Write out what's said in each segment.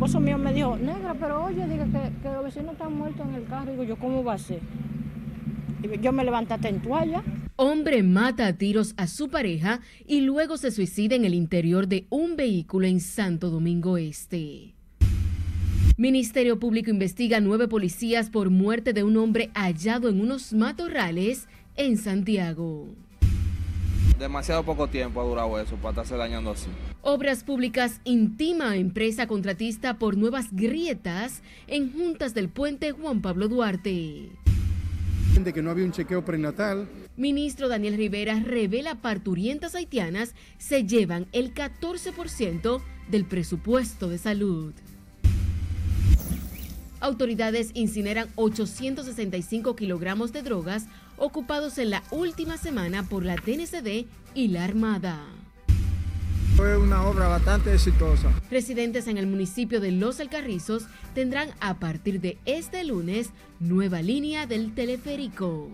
esposo mío me dijo, negra, pero oye, diga que, que los vecinos están muertos en el carro. Digo yo, ¿cómo va a ser? Y yo me levanté en toalla. Hombre mata a tiros a su pareja y luego se suicida en el interior de un vehículo en Santo Domingo Este. Ministerio Público investiga nueve policías por muerte de un hombre hallado en unos matorrales en Santiago. Demasiado poco tiempo ha durado eso para estarse dañando así. Obras Públicas intima a empresa contratista por nuevas grietas en juntas del puente Juan Pablo Duarte. De que no había un chequeo prenatal. Ministro Daniel Rivera revela parturientas haitianas se llevan el 14% del presupuesto de salud. Autoridades incineran 865 kilogramos de drogas ocupados en la última semana por la TNCD y la Armada. Fue una obra bastante exitosa. Residentes en el municipio de Los Alcarrizos tendrán a partir de este lunes nueva línea del teleférico.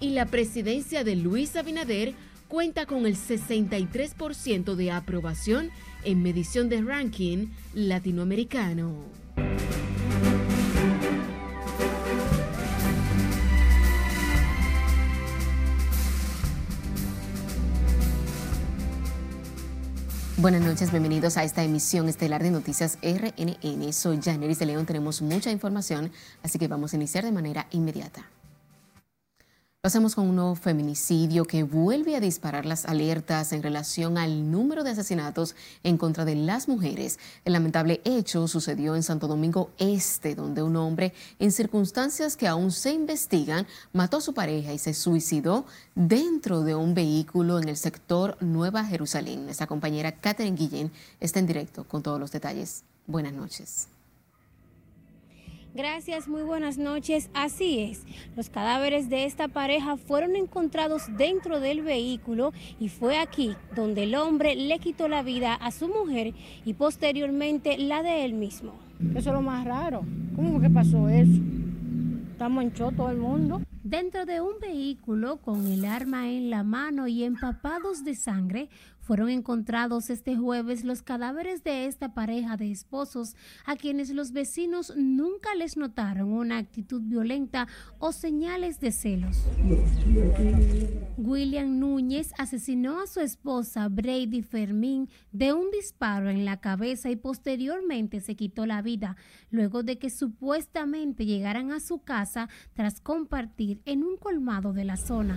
Y la presidencia de Luis Abinader cuenta con el 63% de aprobación en medición de ranking latinoamericano. Buenas noches, bienvenidos a esta emisión estelar de Noticias RNN. Soy Janeris de León, tenemos mucha información, así que vamos a iniciar de manera inmediata. Pasamos con un nuevo feminicidio que vuelve a disparar las alertas en relación al número de asesinatos en contra de las mujeres. El lamentable hecho sucedió en Santo Domingo Este, donde un hombre, en circunstancias que aún se investigan, mató a su pareja y se suicidó dentro de un vehículo en el sector Nueva Jerusalén. Nuestra compañera Catherine Guillén está en directo con todos los detalles. Buenas noches. Gracias, muy buenas noches. Así es, los cadáveres de esta pareja fueron encontrados dentro del vehículo y fue aquí donde el hombre le quitó la vida a su mujer y posteriormente la de él mismo. Eso es lo más raro. ¿Cómo que pasó eso? Estamos en todo el mundo. Dentro de un vehículo con el arma en la mano y empapados de sangre fueron encontrados este jueves los cadáveres de esta pareja de esposos a quienes los vecinos nunca les notaron una actitud violenta o señales de celos. William Núñez asesinó a su esposa Brady Fermín de un disparo en la cabeza y posteriormente se quitó la vida luego de que supuestamente llegaran a su casa tras compartir en un colmado de la zona.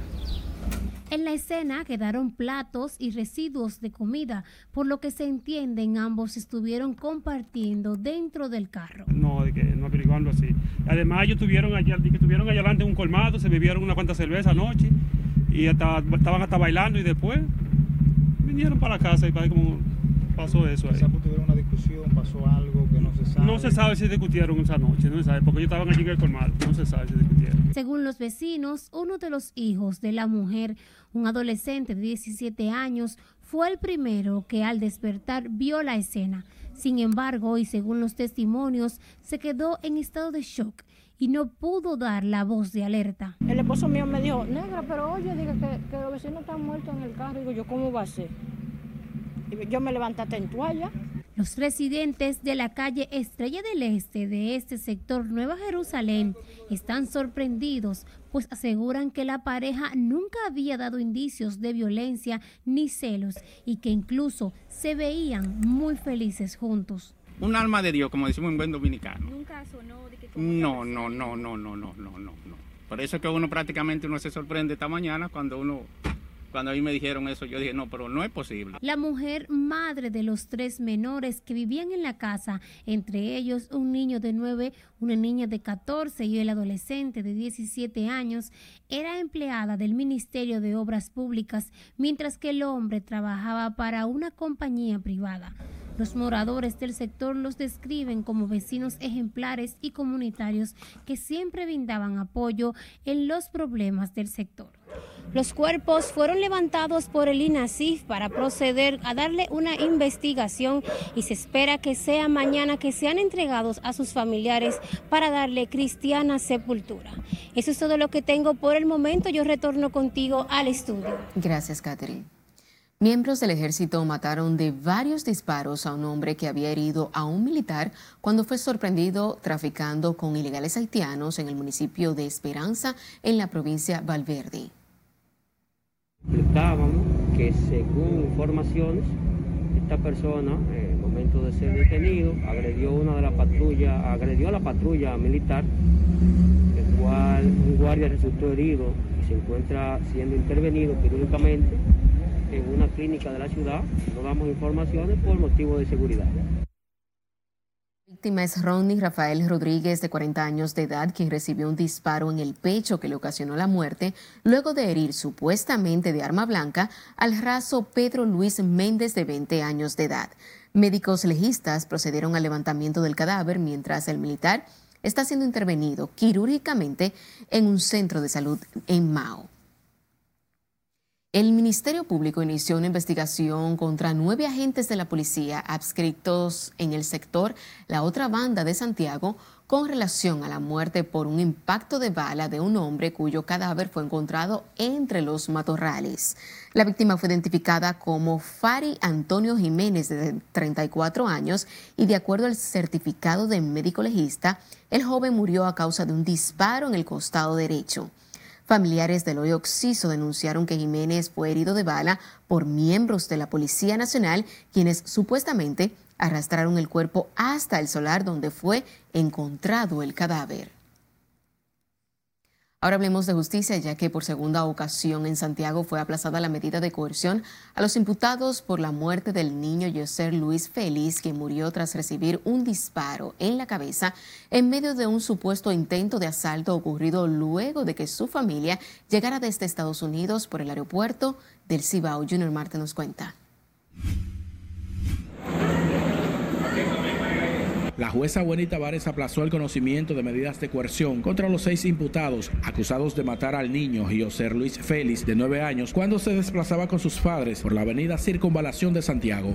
En la escena quedaron platos y residuos de comida, por lo que se entienden ambos estuvieron compartiendo dentro del carro. No, de que no averiguando así. Además ellos tuvieron allá, que estuvieron allá adelante en un colmado, se bebieron una cuanta cerveza anoche y estaban hasta bailando y después vinieron para la casa y para como pasó eso ahí. tuvieron una discusión, pasó algo que no se sabe. No se sabe si discutieron esa noche, no se sabe, porque ellos estaban allí en el colmado, no se sabe si discutieron. Según los vecinos, uno de los hijos de la mujer un adolescente de 17 años fue el primero que al despertar vio la escena. Sin embargo, y según los testimonios, se quedó en estado de shock y no pudo dar la voz de alerta. El esposo mío me dijo, negra, pero oye, diga que, que los vecinos están muertos en el carro. Digo yo, ¿cómo va a ser? Yo me levanté en toalla. Los residentes de la calle Estrella del Este de este sector Nueva Jerusalén están sorprendidos, pues aseguran que la pareja nunca había dado indicios de violencia ni celos y que incluso se veían muy felices juntos. Un alma de Dios, como decimos en buen dominicano. ¿Nunca sonó de que No, no, no, no, no, no, no, no. Por eso es que uno prácticamente uno se sorprende esta mañana cuando uno cuando a mí me dijeron eso, yo dije, no, pero no es posible. La mujer madre de los tres menores que vivían en la casa, entre ellos un niño de 9, una niña de 14 y el adolescente de 17 años, era empleada del Ministerio de Obras Públicas, mientras que el hombre trabajaba para una compañía privada. Los moradores del sector los describen como vecinos ejemplares y comunitarios que siempre brindaban apoyo en los problemas del sector. Los cuerpos fueron levantados por el INASIF para proceder a darle una investigación y se espera que sea mañana que sean entregados a sus familiares para darle cristiana sepultura. Eso es todo lo que tengo por el momento. Yo retorno contigo al estudio. Gracias, Catherine. Miembros del ejército mataron de varios disparos a un hombre que había herido a un militar cuando fue sorprendido traficando con ilegales haitianos en el municipio de Esperanza, en la provincia Valverde. Explicábamos que según informaciones, esta persona, en el momento de ser detenido, agredió una de las patrullas, agredió a la patrulla militar, el cual un guardia resultó herido y se encuentra siendo intervenido quirúrgicamente en una clínica de la ciudad. No damos informaciones por motivo de seguridad. Víctima es Ronnie Rafael Rodríguez, de 40 años de edad, quien recibió un disparo en el pecho que le ocasionó la muerte luego de herir supuestamente de arma blanca al raso Pedro Luis Méndez, de 20 años de edad. Médicos legistas procedieron al levantamiento del cadáver mientras el militar está siendo intervenido quirúrgicamente en un centro de salud en Mao. El Ministerio Público inició una investigación contra nueve agentes de la policía adscritos en el sector La Otra Banda de Santiago con relación a la muerte por un impacto de bala de un hombre cuyo cadáver fue encontrado entre los matorrales. La víctima fue identificada como Fari Antonio Jiménez, de 34 años, y de acuerdo al certificado de médico legista, el joven murió a causa de un disparo en el costado derecho. Familiares del hoyo Oxiso denunciaron que Jiménez fue herido de bala por miembros de la Policía Nacional, quienes supuestamente arrastraron el cuerpo hasta el solar donde fue encontrado el cadáver. Ahora hablemos de justicia, ya que por segunda ocasión en Santiago fue aplazada la medida de coerción a los imputados por la muerte del niño José Luis Félix, que murió tras recibir un disparo en la cabeza en medio de un supuesto intento de asalto ocurrido luego de que su familia llegara desde Estados Unidos por el aeropuerto del Cibao. Junior Marte nos cuenta. La jueza Buenita Tavares aplazó el conocimiento de medidas de coerción contra los seis imputados acusados de matar al niño José Luis Félix, de nueve años, cuando se desplazaba con sus padres por la avenida Circunvalación de Santiago.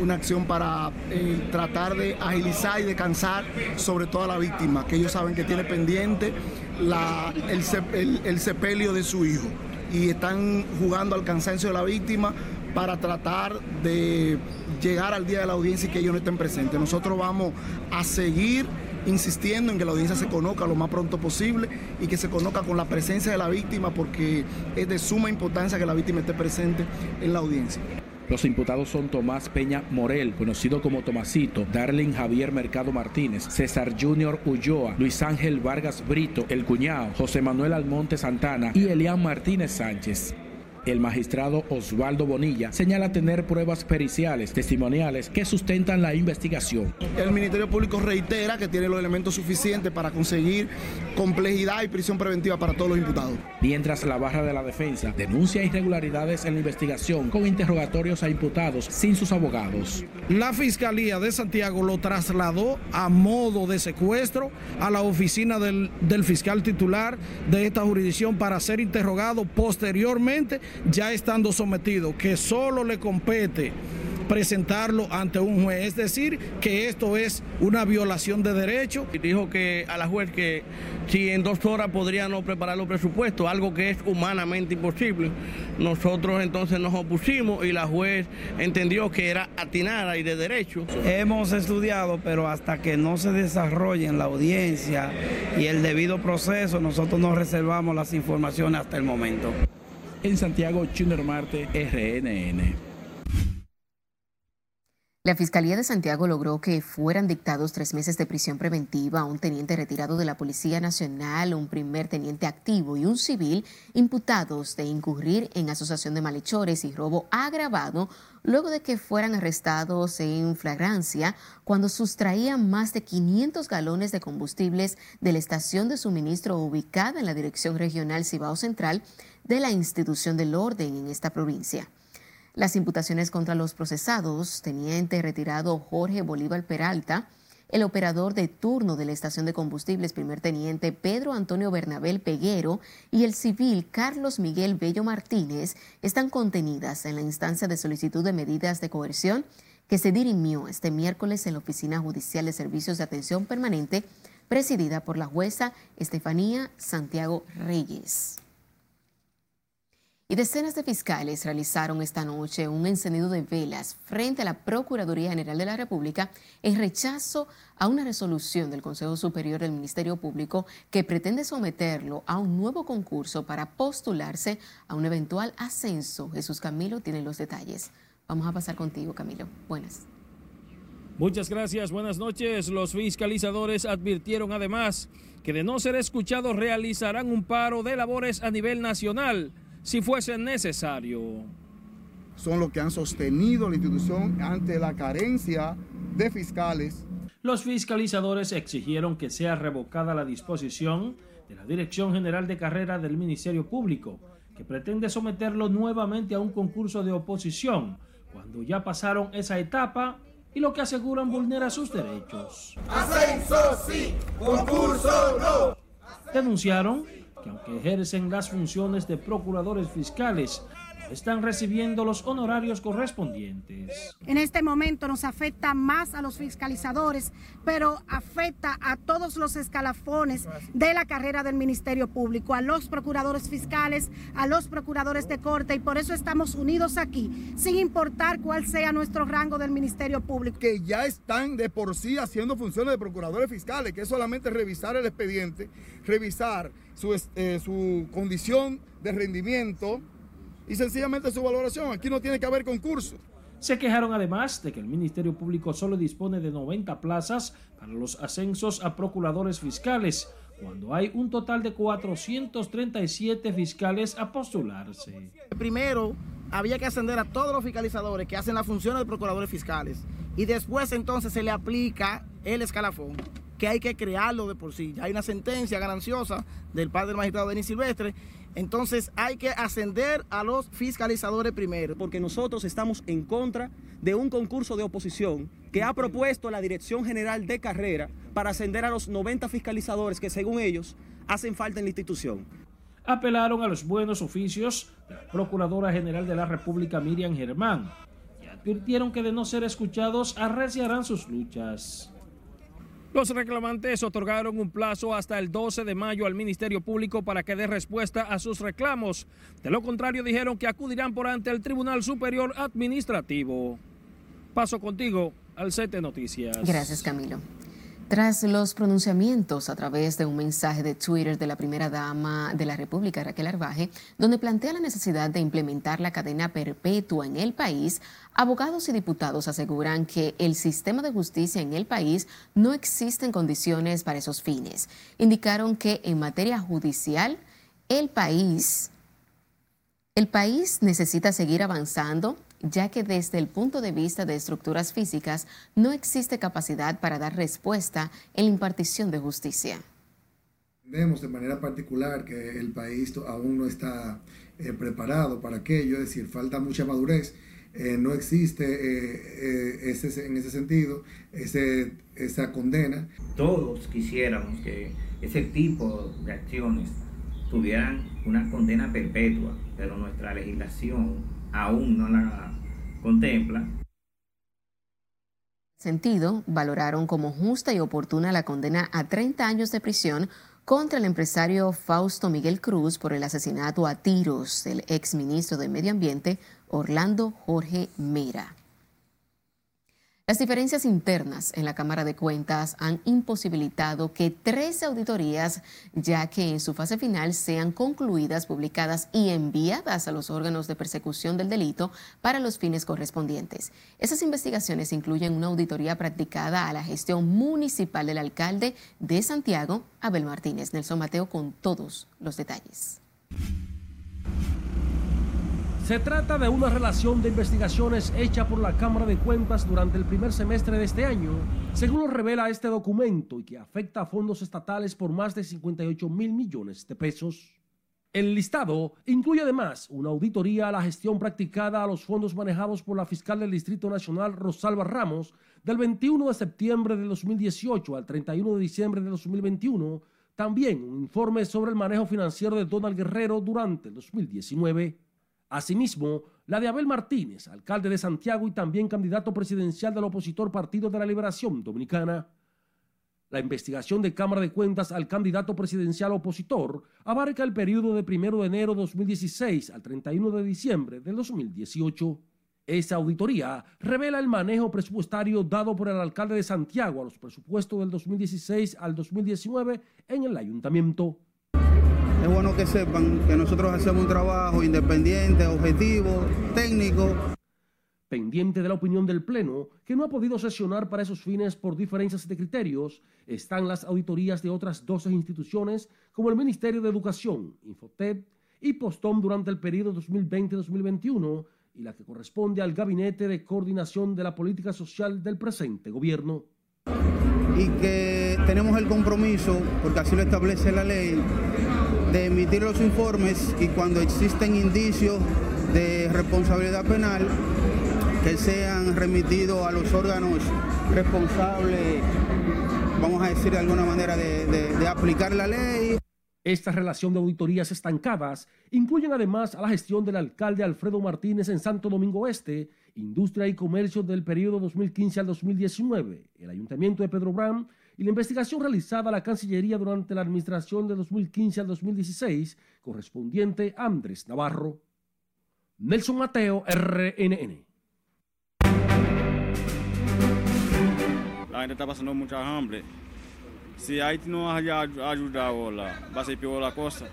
Una acción para eh, tratar de agilizar y descansar sobre toda la víctima, que ellos saben que tiene pendiente el sepelio de su hijo y están jugando al cansancio de la víctima para tratar de llegar al día de la audiencia y que ellos no estén presentes. Nosotros vamos a seguir insistiendo en que la audiencia se conozca lo más pronto posible y que se conozca con la presencia de la víctima porque es de suma importancia que la víctima esté presente en la audiencia. Los imputados son Tomás Peña Morel, conocido como Tomasito, Darling Javier Mercado Martínez, César Junior Ulloa, Luis Ángel Vargas Brito, El Cuñado, José Manuel Almonte Santana y Elian Martínez Sánchez. El magistrado Osvaldo Bonilla señala tener pruebas periciales, testimoniales que sustentan la investigación. El Ministerio Público reitera que tiene los elementos suficientes para conseguir complejidad y prisión preventiva para todos los imputados. Mientras la barra de la defensa denuncia irregularidades en la investigación con interrogatorios a imputados sin sus abogados. La Fiscalía de Santiago lo trasladó a modo de secuestro a la oficina del, del fiscal titular de esta jurisdicción para ser interrogado posteriormente ya estando sometido, que solo le compete presentarlo ante un juez, es decir, que esto es una violación de derecho. Dijo que a la juez que si en dos horas podría no preparar los presupuestos, algo que es humanamente imposible. Nosotros entonces nos opusimos y la juez entendió que era atinada y de derecho. Hemos estudiado, pero hasta que no se desarrolle en la audiencia y el debido proceso, nosotros no reservamos las informaciones hasta el momento. En Santiago, Junior Marte, RNN. La Fiscalía de Santiago logró que fueran dictados tres meses de prisión preventiva a un teniente retirado de la Policía Nacional, un primer teniente activo y un civil imputados de incurrir en asociación de malhechores y robo agravado luego de que fueran arrestados en flagrancia cuando sustraían más de 500 galones de combustibles de la estación de suministro ubicada en la Dirección Regional Cibao Central de la institución del orden en esta provincia. Las imputaciones contra los procesados, teniente retirado Jorge Bolívar Peralta, el operador de turno de la estación de combustibles, primer teniente Pedro Antonio Bernabel Peguero y el civil Carlos Miguel Bello Martínez están contenidas en la instancia de solicitud de medidas de coerción que se dirimió este miércoles en la Oficina Judicial de Servicios de Atención Permanente, presidida por la jueza Estefanía Santiago Reyes. Decenas de fiscales realizaron esta noche un encendido de velas frente a la Procuraduría General de la República en rechazo a una resolución del Consejo Superior del Ministerio Público que pretende someterlo a un nuevo concurso para postularse a un eventual ascenso. Jesús Camilo tiene los detalles. Vamos a pasar contigo, Camilo. Buenas. Muchas gracias, buenas noches. Los fiscalizadores advirtieron además que de no ser escuchados realizarán un paro de labores a nivel nacional si fuese necesario. Son los que han sostenido la institución ante la carencia de fiscales. Los fiscalizadores exigieron que sea revocada la disposición de la Dirección General de Carrera del Ministerio Público, que pretende someterlo nuevamente a un concurso de oposición, cuando ya pasaron esa etapa y lo que aseguran vulnera sus derechos. Ascenso sí, concurso no. Denunciaron que aunque ejercen las funciones de procuradores fiscales, están recibiendo los honorarios correspondientes. En este momento nos afecta más a los fiscalizadores, pero afecta a todos los escalafones de la carrera del Ministerio Público, a los procuradores fiscales, a los procuradores de corte, y por eso estamos unidos aquí, sin importar cuál sea nuestro rango del Ministerio Público. Que ya están de por sí haciendo funciones de procuradores fiscales, que es solamente revisar el expediente, revisar su, eh, su condición de rendimiento, y sencillamente su valoración. Aquí no tiene que haber concurso. Se quejaron además de que el Ministerio Público solo dispone de 90 plazas para los ascensos a procuradores fiscales, cuando hay un total de 437 fiscales a postularse. Primero, había que ascender a todos los fiscalizadores que hacen la función de procuradores fiscales y después entonces se le aplica el escalafón que hay que crearlo de por sí. Ya hay una sentencia gananciosa del padre del magistrado Denis Silvestre entonces hay que ascender a los fiscalizadores primero. Porque nosotros estamos en contra de un concurso de oposición que ha propuesto la Dirección General de Carrera para ascender a los 90 fiscalizadores que según ellos hacen falta en la institución. Apelaron a los buenos oficios de la Procuradora General de la República Miriam Germán y advirtieron que de no ser escuchados arreciarán sus luchas. Los reclamantes otorgaron un plazo hasta el 12 de mayo al Ministerio Público para que dé respuesta a sus reclamos. De lo contrario, dijeron que acudirán por ante el Tribunal Superior Administrativo. Paso contigo al CT Noticias. Gracias, Camilo. Tras los pronunciamientos a través de un mensaje de Twitter de la primera dama de la República, Raquel Arbaje, donde plantea la necesidad de implementar la cadena perpetua en el país, abogados y diputados aseguran que el sistema de justicia en el país no existen condiciones para esos fines. Indicaron que en materia judicial, el país, el país necesita seguir avanzando ya que desde el punto de vista de estructuras físicas no existe capacidad para dar respuesta en la impartición de justicia. Vemos de manera particular que el país aún no está eh, preparado para aquello, es decir, falta mucha madurez. Eh, no existe eh, ese, en ese sentido ese, esa condena. Todos quisiéramos que ese tipo de acciones tuvieran una condena perpetua, pero nuestra legislación aún no la contempla. Sentido, valoraron como justa y oportuna la condena a 30 años de prisión contra el empresario Fausto Miguel Cruz por el asesinato a tiros del exministro de Medio Ambiente Orlando Jorge Mera. Las diferencias internas en la Cámara de Cuentas han imposibilitado que tres auditorías, ya que en su fase final sean concluidas, publicadas y enviadas a los órganos de persecución del delito para los fines correspondientes. Esas investigaciones incluyen una auditoría practicada a la gestión municipal del alcalde de Santiago, Abel Martínez. Nelson Mateo con todos los detalles. Se trata de una relación de investigaciones hecha por la Cámara de Cuentas durante el primer semestre de este año, según lo revela este documento y que afecta a fondos estatales por más de 58 mil millones de pesos. El listado incluye además una auditoría a la gestión practicada a los fondos manejados por la fiscal del Distrito Nacional Rosalba Ramos del 21 de septiembre de 2018 al 31 de diciembre de 2021, también un informe sobre el manejo financiero de Donald Guerrero durante el 2019. Asimismo, la de Abel Martínez, alcalde de Santiago y también candidato presidencial del opositor Partido de la Liberación Dominicana. La investigación de Cámara de Cuentas al candidato presidencial opositor abarca el periodo de 1 de enero de 2016 al 31 de diciembre de 2018. Esa auditoría revela el manejo presupuestario dado por el alcalde de Santiago a los presupuestos del 2016 al 2019 en el ayuntamiento. Es bueno que sepan que nosotros hacemos un trabajo independiente, objetivo, técnico. Pendiente de la opinión del Pleno, que no ha podido sesionar para esos fines por diferencias de criterios, están las auditorías de otras 12 instituciones como el Ministerio de Educación, Infotep y Postón durante el periodo 2020-2021 y la que corresponde al Gabinete de Coordinación de la Política Social del presente gobierno. Y que tenemos el compromiso, porque así lo establece la ley, de emitir los informes y cuando existen indicios de responsabilidad penal, que sean remitidos a los órganos responsables, vamos a decir de alguna manera, de, aplicar la ley. Esta relación de auditorías estancadas incluyen además a la gestión del alcalde Alfredo Martínez en Santo Domingo Este, industria y comercio del periodo 2015 al 2019, el ayuntamiento de Pedro Bram y la investigación realizada a la Cancillería durante la administración de 2015 al 2016, correspondiente a Andrés Navarro. Nelson Mateo, RNN. La gente está pasando mucha hambre. Si Haití no haya ayudado, la, va a ser peor la cosa.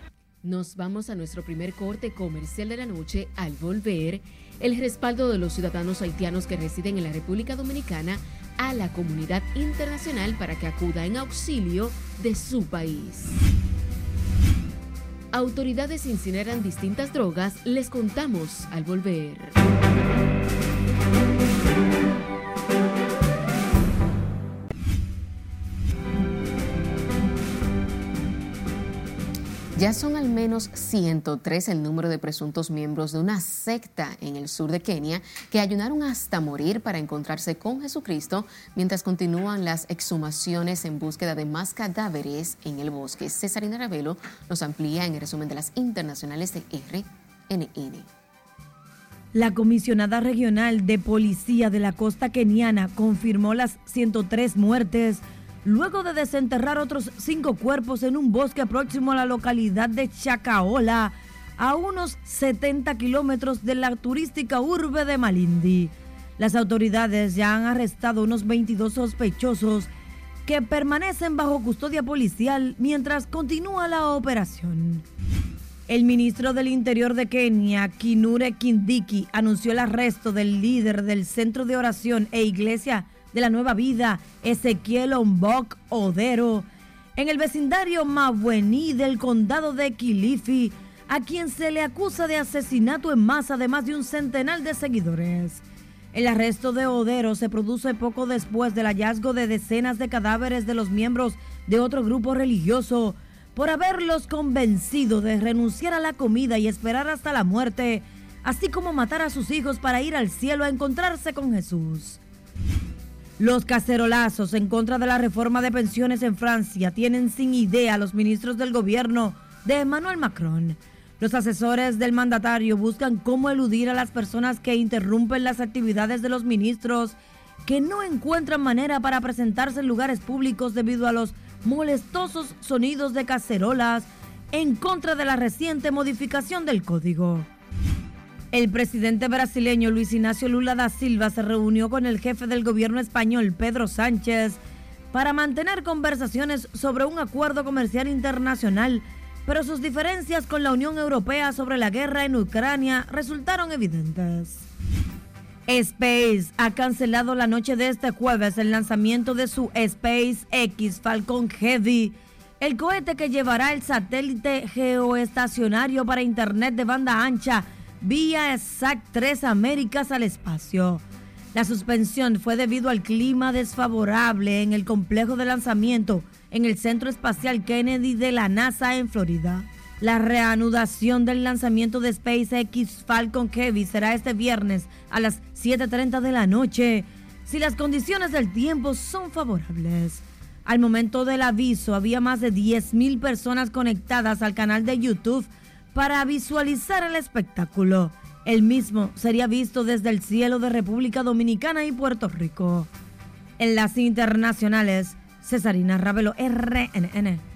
Nos vamos a nuestro primer corte comercial de la noche. Al volver, el respaldo de los ciudadanos haitianos que residen en la República Dominicana a la comunidad internacional para que acuda en auxilio de su país. Autoridades incineran distintas drogas, les contamos al volver. Ya son al menos 103 el número de presuntos miembros de una secta en el sur de Kenia que ayunaron hasta morir para encontrarse con Jesucristo mientras continúan las exhumaciones en búsqueda de más cadáveres en el bosque. Cesarina Ravelo nos amplía en el resumen de las internacionales de RNN. La comisionada regional de policía de la costa keniana confirmó las 103 muertes luego de desenterrar otros cinco cuerpos en un bosque próximo a la localidad de Chacaola, a unos 70 kilómetros de la turística urbe de Malindi. Las autoridades ya han arrestado unos 22 sospechosos que permanecen bajo custodia policial mientras continúa la operación. El ministro del Interior de Kenia, Kinure Kindiki, anunció el arresto del líder del centro de oración e iglesia de la Nueva Vida, Ezequiel Ombok Odero, en el vecindario Mabuení del condado de Kilifi, a quien se le acusa de asesinato en masa de más de un centenar de seguidores. El arresto de Odero se produce poco después del hallazgo de decenas de cadáveres de los miembros de otro grupo religioso por haberlos convencido de renunciar a la comida y esperar hasta la muerte, así como matar a sus hijos para ir al cielo a encontrarse con Jesús. Los cacerolazos en contra de la reforma de pensiones en Francia tienen sin idea a los ministros del gobierno de Emmanuel Macron. Los asesores del mandatario buscan cómo eludir a las personas que interrumpen las actividades de los ministros que no encuentran manera para presentarse en lugares públicos debido a los molestosos sonidos de cacerolas en contra de la reciente modificación del código. El presidente brasileño Luis Ignacio Lula da Silva se reunió con el jefe del gobierno español Pedro Sánchez para mantener conversaciones sobre un acuerdo comercial internacional, pero sus diferencias con la Unión Europea sobre la guerra en Ucrania resultaron evidentes. Space ha cancelado la noche de este jueves el lanzamiento de su SpaceX Falcon Heavy, el cohete que llevará el satélite geoestacionario para Internet de banda ancha vía SAC 3 Américas al espacio. La suspensión fue debido al clima desfavorable en el complejo de lanzamiento en el Centro Espacial Kennedy de la NASA en Florida. La reanudación del lanzamiento de SpaceX Falcon Heavy será este viernes a las 7.30 de la noche, si las condiciones del tiempo son favorables. Al momento del aviso había más de 10.000 personas conectadas al canal de YouTube para visualizar el espectáculo. El mismo sería visto desde el cielo de República Dominicana y Puerto Rico. En las internacionales, Cesarina Ravelo, RNN.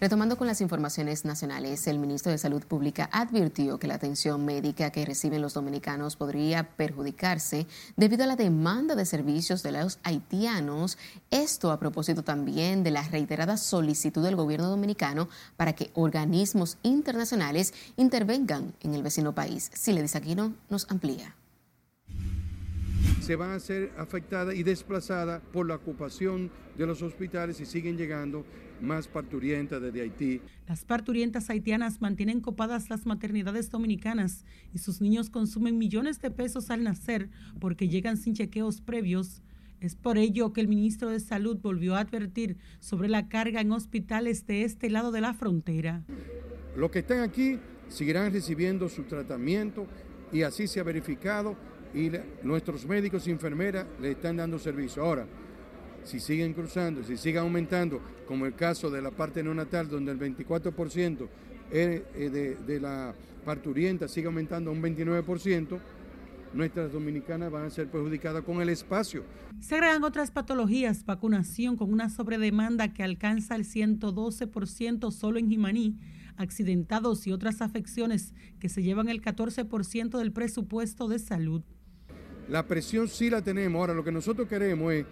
Retomando con las informaciones nacionales, el ministro de Salud Pública advirtió que la atención médica que reciben los dominicanos podría perjudicarse debido a la demanda de servicios de los haitianos. Esto a propósito también de la reiterada solicitud del gobierno dominicano para que organismos internacionales intervengan en el vecino país. Si le dice aquí no, nos amplía se van a ser afectadas y desplazadas por la ocupación de los hospitales y siguen llegando más parturientas desde Haití. Las parturientas haitianas mantienen copadas las maternidades dominicanas y sus niños consumen millones de pesos al nacer porque llegan sin chequeos previos. Es por ello que el ministro de Salud volvió a advertir sobre la carga en hospitales de este lado de la frontera. Los que están aquí seguirán recibiendo su tratamiento y así se ha verificado y nuestros médicos y enfermeras le están dando servicio. Ahora, si siguen cruzando, si sigue aumentando, como el caso de la parte neonatal, donde el 24% de, de la parturienta sigue aumentando a un 29%, nuestras dominicanas van a ser perjudicadas con el espacio. Se agregan otras patologías, vacunación con una sobredemanda que alcanza el 112% solo en Jimaní, accidentados y otras afecciones que se llevan el 14% del presupuesto de salud. La presión sí la tenemos. Ahora lo que nosotros queremos es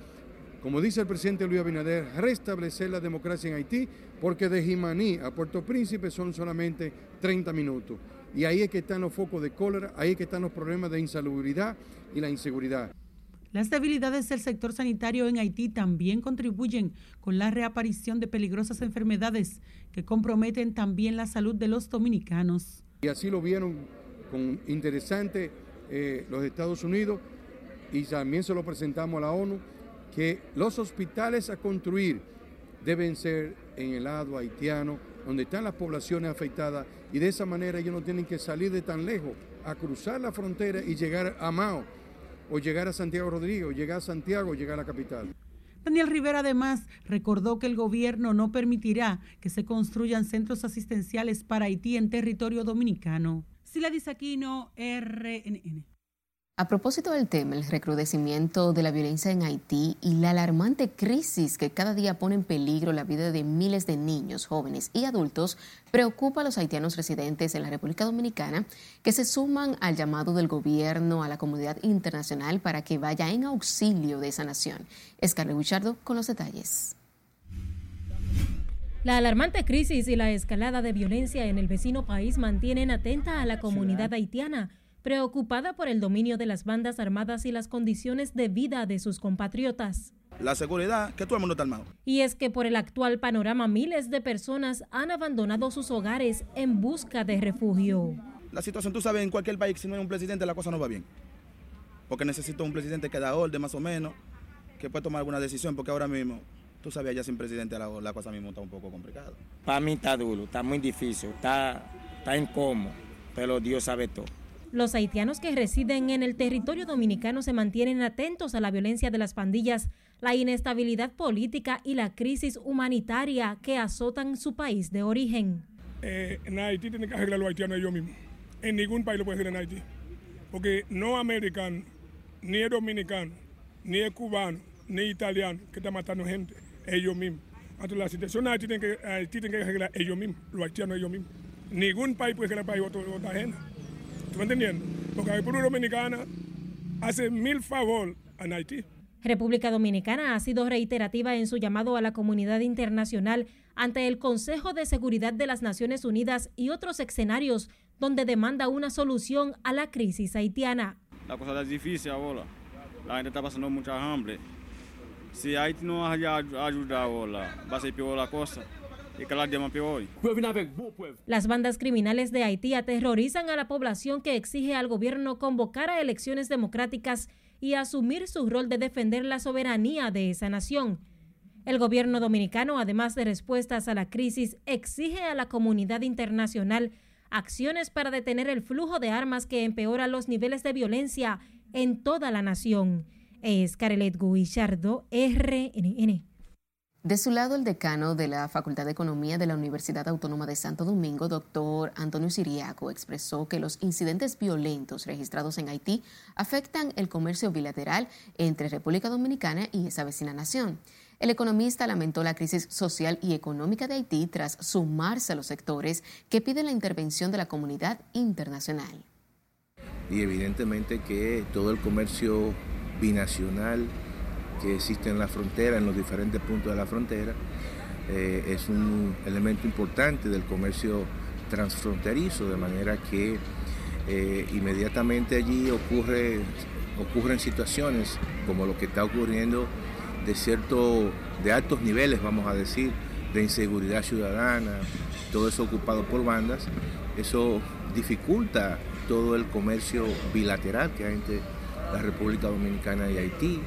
como dice el presidente Luis Abinader, restablecer la democracia en Haití, porque de Jimaní a Puerto Príncipe son solamente 30 minutos. Y ahí es que están los focos de cólera, ahí es que están los problemas de insalubridad y la inseguridad. Las debilidades del sector sanitario en Haití también contribuyen con la reaparición de peligrosas enfermedades que comprometen también la salud de los dominicanos. Y así lo vieron con interesante eh, los Estados Unidos y también se lo presentamos a la ONU que los hospitales a construir deben ser en el lado haitiano, donde están las poblaciones afectadas, y de esa manera ellos no tienen que salir de tan lejos a cruzar la frontera y llegar a Mao, o llegar a Santiago Rodríguez, o llegar a Santiago, o llegar a la capital. Daniel Rivera además recordó que el gobierno no permitirá que se construyan centros asistenciales para Haití en territorio dominicano. Sila Disaquino, RNN. A propósito del tema, el recrudecimiento de la violencia en Haití y la alarmante crisis que cada día pone en peligro la vida de miles de niños, jóvenes y adultos, preocupa a los haitianos residentes en la República Dominicana que se suman al llamado del gobierno a la comunidad internacional para que vaya en auxilio de esa nación. Escarle Guichardo con los detalles. La alarmante crisis y la escalada de violencia en el vecino país mantienen atenta a la comunidad haitiana preocupada por el dominio de las bandas armadas y las condiciones de vida de sus compatriotas. La seguridad, que todo el mundo está armado. Y es que por el actual panorama miles de personas han abandonado sus hogares en busca de refugio. La situación, tú sabes, en cualquier país, si no hay un presidente, la cosa no va bien. Porque necesito un presidente que da orden más o menos, que pueda tomar alguna decisión, porque ahora mismo, tú sabes, ya sin presidente la, la cosa mismo está un poco complicada. Para mí está duro, está muy difícil, está, está incómodo, pero Dios sabe todo. Los haitianos que residen en el territorio dominicano se mantienen atentos a la violencia de las pandillas, la inestabilidad política y la crisis humanitaria que azotan su país de origen. Eh, en Haití tienen que arreglar los haitianos ellos mismos. En ningún país lo puede hacer en Haití. Porque no americano, ni es dominicano, ni es cubano, ni italiano que está matando gente, ellos mismos. Entonces la situación en Haití tienen que, arreglar ellos mismos, los haitianos ellos mismos. Ningún país puede arreglar país otra ajena. ¿Tú entendiendo? Porque la República Dominicana hace mil favor a Haití. República Dominicana ha sido reiterativa en su llamado a la comunidad internacional ante el Consejo de Seguridad de las Naciones Unidas y otros escenarios donde demanda una solución a la crisis haitiana. La cosa es difícil ahora. La gente está pasando mucha hambre. Si Haití no haya ayudado ahora, va a ser peor la cosa. Las bandas criminales de Haití aterrorizan a la población que exige al gobierno convocar a elecciones democráticas y asumir su rol de defender la soberanía de esa nación. El gobierno dominicano, además de respuestas a la crisis, exige a la comunidad internacional acciones para detener el flujo de armas que empeora los niveles de violencia en toda la nación. Es Carelet Guillardo, RNN. De su lado, el decano de la Facultad de Economía de la Universidad Autónoma de Santo Domingo, doctor Antonio Siriaco, expresó que los incidentes violentos registrados en Haití afectan el comercio bilateral entre República Dominicana y esa vecina nación. El economista lamentó la crisis social y económica de Haití tras sumarse a los sectores que piden la intervención de la comunidad internacional. Y evidentemente que todo el comercio binacional que existe en la frontera, en los diferentes puntos de la frontera, eh, es un elemento importante del comercio transfronterizo, de manera que eh, inmediatamente allí ocurre, ocurren situaciones como lo que está ocurriendo de cierto, de altos niveles, vamos a decir, de inseguridad ciudadana, todo eso ocupado por bandas, eso dificulta todo el comercio bilateral que hay entre la República Dominicana y Haití.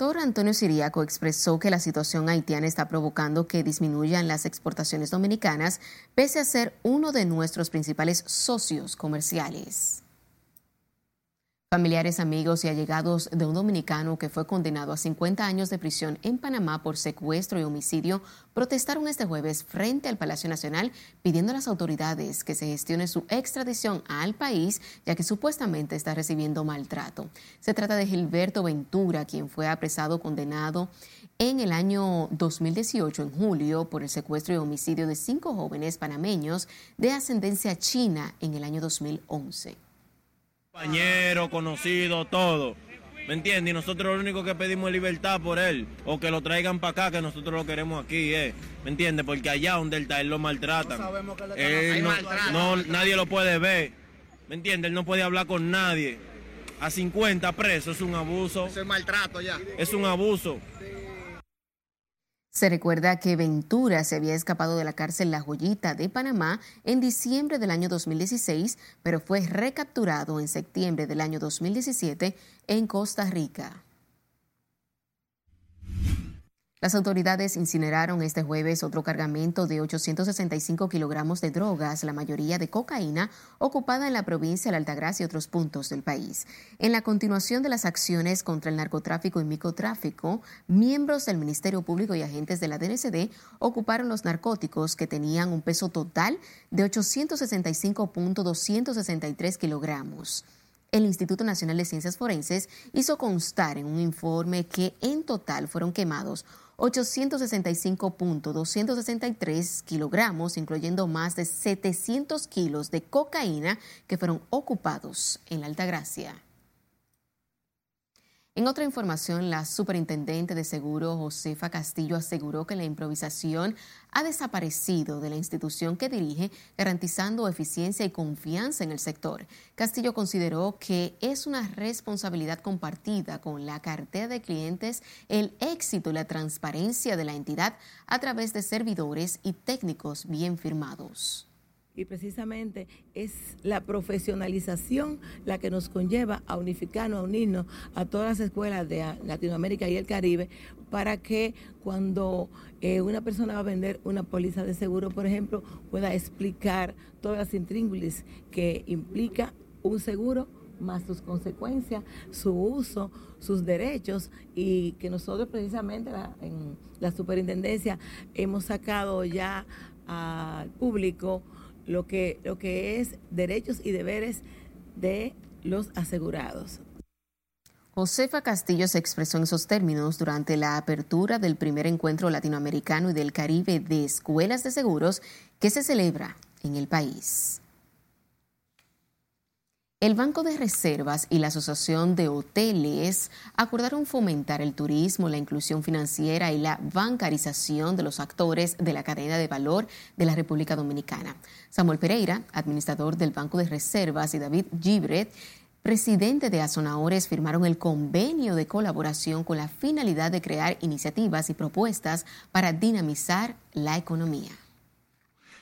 Doctor Antonio Siriaco expresó que la situación haitiana está provocando que disminuyan las exportaciones dominicanas, pese a ser uno de nuestros principales socios comerciales. Familiares, amigos y allegados de un dominicano que fue condenado a 50 años de prisión en Panamá por secuestro y homicidio protestaron este jueves frente al Palacio Nacional pidiendo a las autoridades que se gestione su extradición al país ya que supuestamente está recibiendo maltrato. Se trata de Gilberto Ventura, quien fue apresado condenado en el año 2018, en julio, por el secuestro y homicidio de cinco jóvenes panameños de ascendencia china en el año 2011 compañero, conocido, todo. ¿Me entiendes? Y nosotros lo único que pedimos es libertad por él. O que lo traigan para acá, que nosotros lo queremos aquí, ¿eh? ¿Me entiendes? Porque allá donde él está, él lo maltratan. No, nadie lo puede ver. ¿Me entiendes? Él no puede hablar con nadie. A 50 presos es un abuso. Es maltrato ya. Es un abuso. Se recuerda que Ventura se había escapado de la cárcel La Joyita de Panamá en diciembre del año 2016, pero fue recapturado en septiembre del año 2017 en Costa Rica. Las autoridades incineraron este jueves otro cargamento de 865 kilogramos de drogas, la mayoría de cocaína, ocupada en la provincia de Altagracia y otros puntos del país. En la continuación de las acciones contra el narcotráfico y microtráfico, miembros del Ministerio Público y agentes de la DNCD ocuparon los narcóticos que tenían un peso total de 865.263 kilogramos. El Instituto Nacional de Ciencias Forenses hizo constar en un informe que en total fueron quemados 865.263 kilogramos, incluyendo más de 700 kilos de cocaína que fueron ocupados en la Altagracia. En otra información, la superintendente de seguro Josefa Castillo aseguró que la improvisación ha desaparecido de la institución que dirige, garantizando eficiencia y confianza en el sector. Castillo consideró que es una responsabilidad compartida con la cartera de clientes el éxito y la transparencia de la entidad a través de servidores y técnicos bien firmados y precisamente es la profesionalización la que nos conlleva a unificarnos, a unirnos a todas las escuelas de Latinoamérica y el Caribe para que cuando eh, una persona va a vender una póliza de seguro, por ejemplo, pueda explicar todas las intríngulis que implica un seguro más sus consecuencias, su uso, sus derechos y que nosotros precisamente en la superintendencia hemos sacado ya al público lo que, lo que es derechos y deberes de los asegurados. Josefa Castillo se expresó en esos términos durante la apertura del primer encuentro latinoamericano y del Caribe de escuelas de seguros que se celebra en el país. El Banco de Reservas y la Asociación de Hoteles acordaron fomentar el turismo, la inclusión financiera y la bancarización de los actores de la cadena de valor de la República Dominicana. Samuel Pereira, administrador del Banco de Reservas, y David Gibret, presidente de Azonaores, firmaron el convenio de colaboración con la finalidad de crear iniciativas y propuestas para dinamizar la economía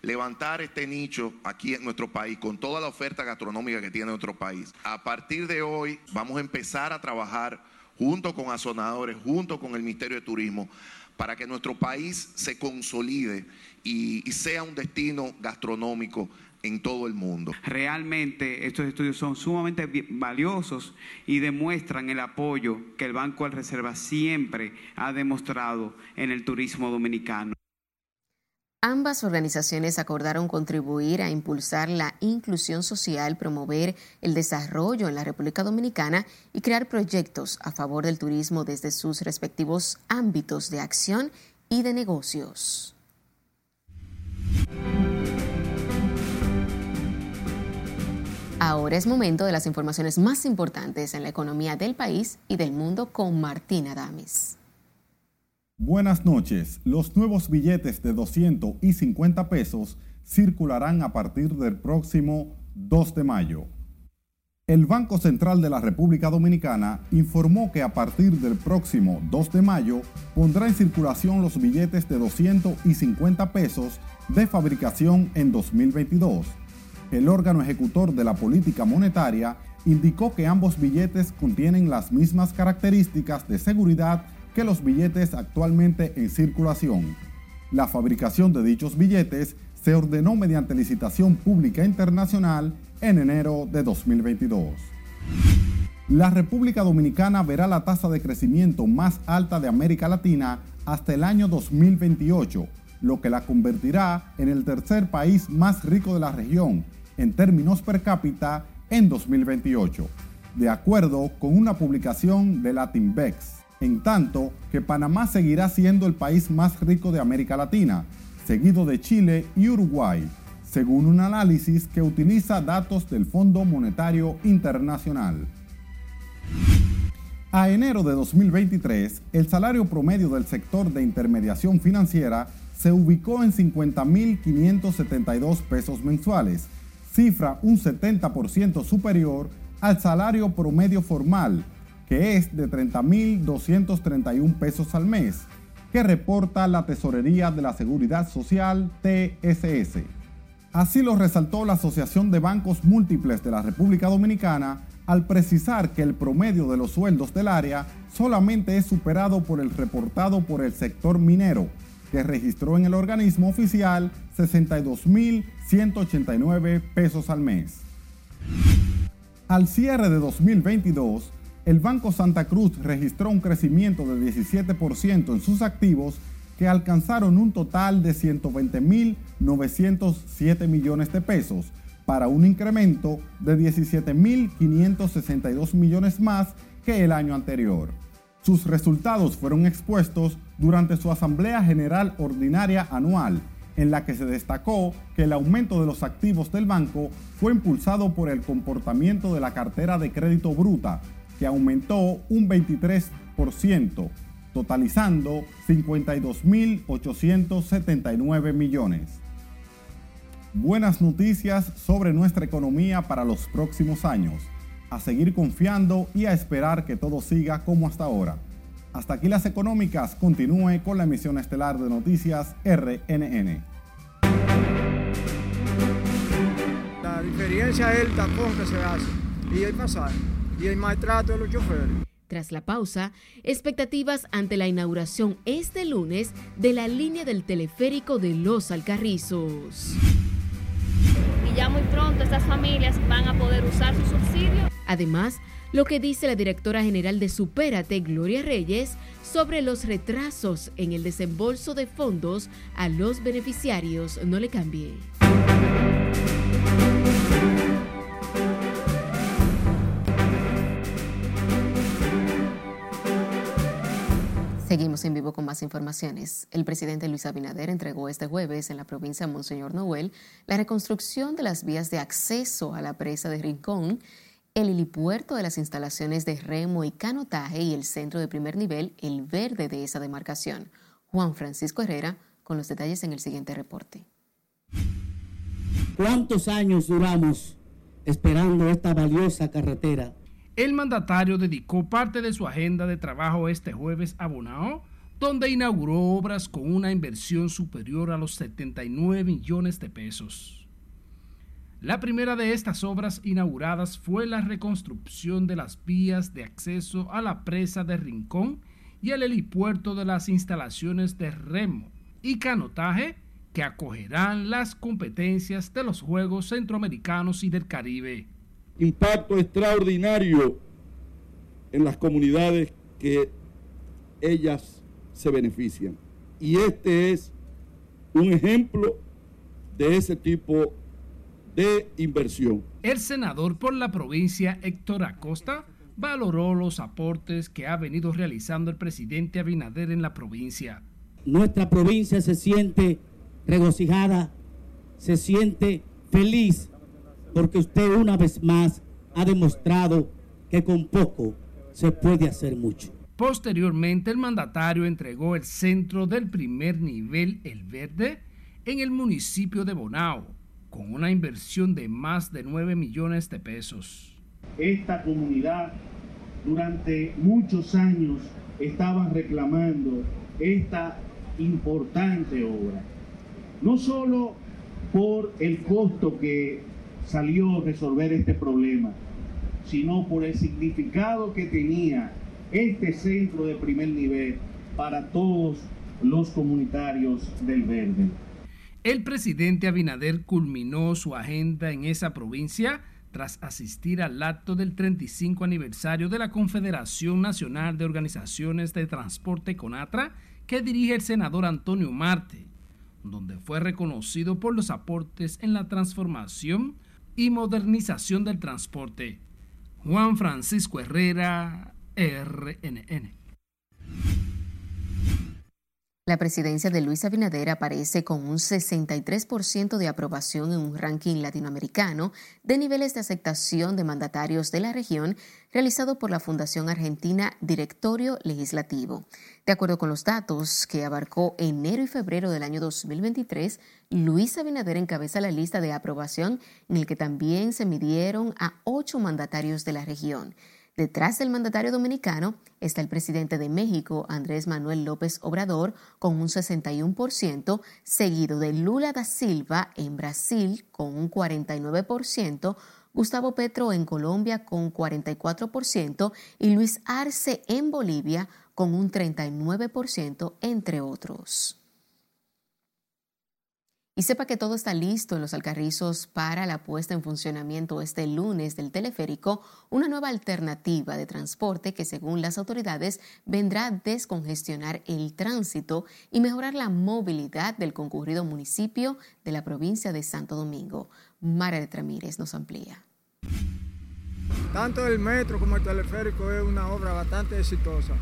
levantar este nicho aquí en nuestro país con toda la oferta gastronómica que tiene nuestro país. A partir de hoy vamos a empezar a trabajar junto con azonadores, junto con el Ministerio de Turismo, para que nuestro país se consolide y, sea un destino gastronómico en todo el mundo. Realmente estos estudios son sumamente valiosos y demuestran el apoyo que el Banco de Reserva siempre ha demostrado en el turismo dominicano. Ambas organizaciones acordaron contribuir a impulsar la inclusión social, promover el desarrollo en la República Dominicana y crear proyectos a favor del turismo desde sus respectivos ámbitos de acción y de negocios. Ahora es momento de las informaciones más importantes en la economía del país y del mundo con Martina Damis. Buenas noches. Los nuevos billetes de 200 y 50 pesos circularán a partir del próximo 2 de mayo. El Banco Central de la República Dominicana informó que a partir del próximo 2 de mayo pondrá en circulación los billetes de 200 y 50 pesos de fabricación en 2022. El órgano ejecutor de la política monetaria indicó que ambos billetes contienen las mismas características de seguridad que los billetes actualmente en circulación. La fabricación de dichos billetes se ordenó mediante licitación pública internacional en enero de 2022. La República Dominicana verá la tasa de crecimiento más alta de América Latina hasta el año 2028, lo que la convertirá en el tercer país más rico de la región en términos per cápita en 2028, de acuerdo con una publicación de Latinvex en tanto que Panamá seguirá siendo el país más rico de América Latina, seguido de Chile y Uruguay, según un análisis que utiliza datos del Fondo Monetario Internacional. A enero de 2023, el salario promedio del sector de intermediación financiera se ubicó en 50.572 pesos mensuales, cifra un 70% superior al salario promedio formal que es de 30.231 pesos al mes, que reporta la Tesorería de la Seguridad Social TSS. Así lo resaltó la Asociación de Bancos Múltiples de la República Dominicana al precisar que el promedio de los sueldos del área solamente es superado por el reportado por el sector minero, que registró en el organismo oficial 62.189 pesos al mes. Al cierre de 2022, el Banco Santa Cruz registró un crecimiento de 17% en sus activos que alcanzaron un total de 120.907 millones de pesos, para un incremento de 17.562 millones más que el año anterior. Sus resultados fueron expuestos durante su Asamblea General Ordinaria anual, en la que se destacó que el aumento de los activos del banco fue impulsado por el comportamiento de la cartera de crédito bruta, que aumentó un 23%, totalizando 52.879 millones. Buenas noticias sobre nuestra economía para los próximos años. A seguir confiando y a esperar que todo siga como hasta ahora. Hasta aquí las económicas. Continúe con la emisión estelar de noticias RNN. La diferencia es el tapón que se hace y el pasaje y el maltrato de los choferes. Tras la pausa, expectativas ante la inauguración este lunes de la línea del teleférico de Los Alcarrizos. Y ya muy pronto estas familias van a poder usar su subsidio. Además, lo que dice la directora general de Supérate, Gloria Reyes, sobre los retrasos en el desembolso de fondos a los beneficiarios. No le cambie. Seguimos en vivo con más informaciones. El presidente Luis Abinader entregó este jueves en la provincia de Monseñor Noel la reconstrucción de las vías de acceso a la presa de Rincón, el helipuerto de las instalaciones de remo y canotaje y el centro de primer nivel, el verde de esa demarcación. Juan Francisco Herrera con los detalles en el siguiente reporte. ¿Cuántos años duramos esperando esta valiosa carretera? El mandatario dedicó parte de su agenda de trabajo este jueves a Bonao, donde inauguró obras con una inversión superior a los 79 millones de pesos. La primera de estas obras inauguradas fue la reconstrucción de las vías de acceso a la presa de Rincón y el helipuerto de las instalaciones de remo y canotaje que acogerán las competencias de los Juegos Centroamericanos y del Caribe impacto extraordinario en las comunidades que ellas se benefician. Y este es un ejemplo de ese tipo de inversión. El senador por la provincia Héctor Acosta valoró los aportes que ha venido realizando el presidente Abinader en la provincia. Nuestra provincia se siente regocijada, se siente feliz porque usted una vez más ha demostrado que con poco se puede hacer mucho. Posteriormente, el mandatario entregó el centro del primer nivel El Verde en el municipio de Bonao, con una inversión de más de 9 millones de pesos. Esta comunidad durante muchos años estaba reclamando esta importante obra, no solo por el costo que salió a resolver este problema, sino por el significado que tenía este centro de primer nivel para todos los comunitarios del Verde. El presidente Abinader culminó su agenda en esa provincia tras asistir al acto del 35 aniversario de la Confederación Nacional de Organizaciones de Transporte CONATRA que dirige el senador Antonio Marte, donde fue reconocido por los aportes en la transformación y modernización del transporte. Juan Francisco Herrera, RNN. La presidencia de Luis Abinader aparece con un 63% de aprobación en un ranking latinoamericano de niveles de aceptación de mandatarios de la región realizado por la Fundación Argentina Directorio Legislativo. De acuerdo con los datos que abarcó enero y febrero del año 2023, Luis Abinader encabeza la lista de aprobación en el que también se midieron a ocho mandatarios de la región. Detrás del mandatario dominicano está el presidente de México, Andrés Manuel López Obrador, con un 61%, seguido de Lula da Silva en Brasil con un 49%, Gustavo Petro en Colombia con 44% y Luis Arce en Bolivia con un 39%, entre otros. Y sepa que todo está listo en los Alcarrizos para la puesta en funcionamiento este lunes del teleférico, una nueva alternativa de transporte que según las autoridades vendrá a descongestionar el tránsito y mejorar la movilidad del concurrido municipio de la provincia de Santo Domingo. Mara Ramírez nos amplía. Tanto el metro como el teleférico es una obra bastante exitosa.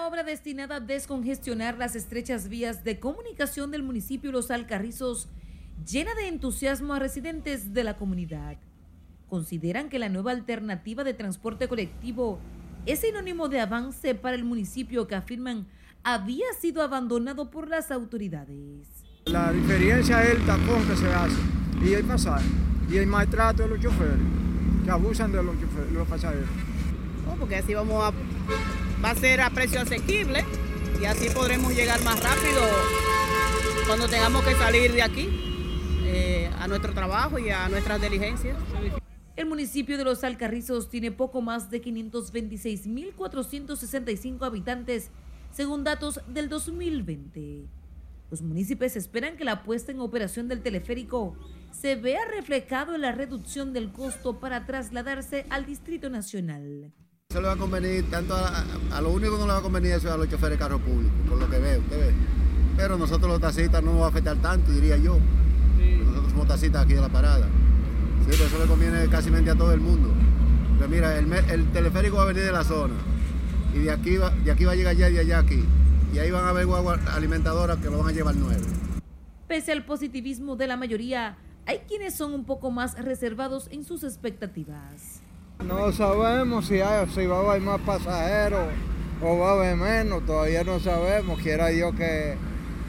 La obra destinada a descongestionar las estrechas vías de comunicación del municipio Los Alcarrizos llena de entusiasmo a residentes de la comunidad. Consideran que la nueva alternativa de transporte colectivo es sinónimo de avance para el municipio que afirman había sido abandonado por las autoridades. La diferencia es el tapón que se hace y el pasaje y el maltrato de los choferes que abusan de los, choferes, los pasajeros. Oh, porque así vamos a va a ser a precio asequible y así podremos llegar más rápido cuando tengamos que salir de aquí eh, a nuestro trabajo y a nuestras diligencias. El municipio de Los Alcarrizos tiene poco más de 526.465 habitantes, según datos del 2020. Los municipios esperan que la puesta en operación del teleférico se vea reflejado en la reducción del costo para trasladarse al Distrito Nacional. Eso le va a convenir tanto a, lo único que no le va a convenir eso es a los choferes de carro público, por lo que veo, usted ve. Pero nosotros los taxistas no nos va a afectar tanto, diría yo. Nosotros somos taxistas aquí de la parada. Sí, eso le conviene casi a todo el mundo. Pero mira, el, teleférico va a venir de la zona. Y de aquí va, de aquí va a llegar ya y de allá aquí. Y ahí van a haber guaguas alimentadoras que lo van a llevar nueve. Pese al positivismo de la mayoría, hay quienes son un poco más reservados en sus expectativas. No sabemos si, hay, va a haber más pasajeros o va a haber menos, todavía no sabemos. Quiera Dios que,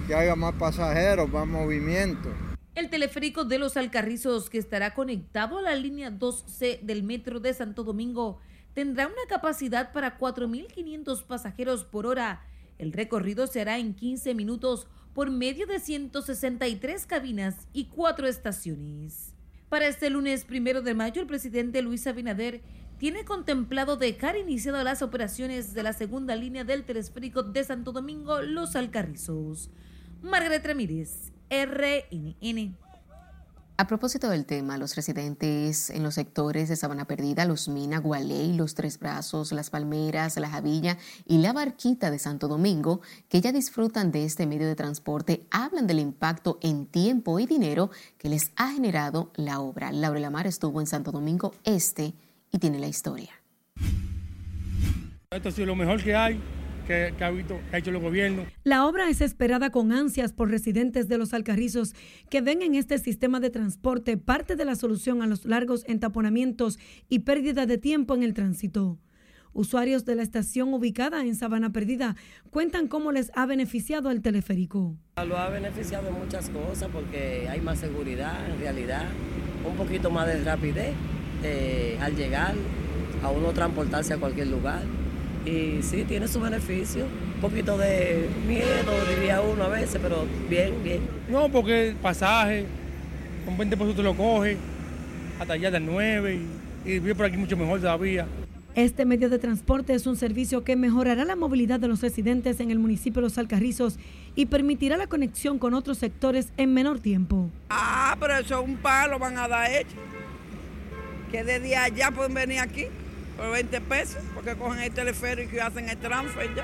que haya más pasajeros, más movimiento. El teleférico de los Alcarrizos, que estará conectado a la línea 2C del metro de Santo Domingo, tendrá una capacidad para 4.500 pasajeros por hora. El recorrido será en 15 minutos por medio de 163 cabinas y cuatro estaciones. Para este lunes primero de mayo, el presidente Luis Abinader tiene contemplado dejar iniciadas las operaciones de la segunda línea del telesférico de Santo Domingo, Los Alcarrizos. Margaret Ramírez, RNN. A propósito del tema, los residentes en los sectores de Sabana Perdida, Los Mina, Gualey, Los Tres Brazos, Las Palmeras, La Javilla y La Barquita de Santo Domingo, que ya disfrutan de este medio de transporte, hablan del impacto en tiempo y dinero que les ha generado la obra. Laura Lamar estuvo en Santo Domingo Este y tiene la historia. Esto sido lo mejor que hay que, ha, hecho el gobierno. La obra es esperada con ansias por residentes de los Alcarrizos que ven en este sistema de transporte parte de la solución a los largos entaponamientos y pérdida de tiempo en el tránsito. Usuarios de la estación ubicada en Sabana Perdida cuentan cómo les ha beneficiado el teleférico. Lo ha beneficiado en muchas cosas porque hay más seguridad en realidad, un poquito más de rapidez eh, al llegar a uno transportarse a cualquier lugar y sí, tiene su beneficio. Un poquito de miedo, diría uno a veces, pero bien, bien. No, porque el pasaje, con 20 pesos te lo coge, hasta allá de 9 y, y vive por aquí mucho mejor todavía. Este medio de transporte es un servicio que mejorará la movilidad de los residentes en el municipio de Los Alcarrizos y permitirá la conexión con otros sectores en menor tiempo. Ah, pero eso es un palo, van a dar hecho. Que desde allá pueden venir aquí por 20 pesos, porque cogen el teleférico y hacen el transfer ya.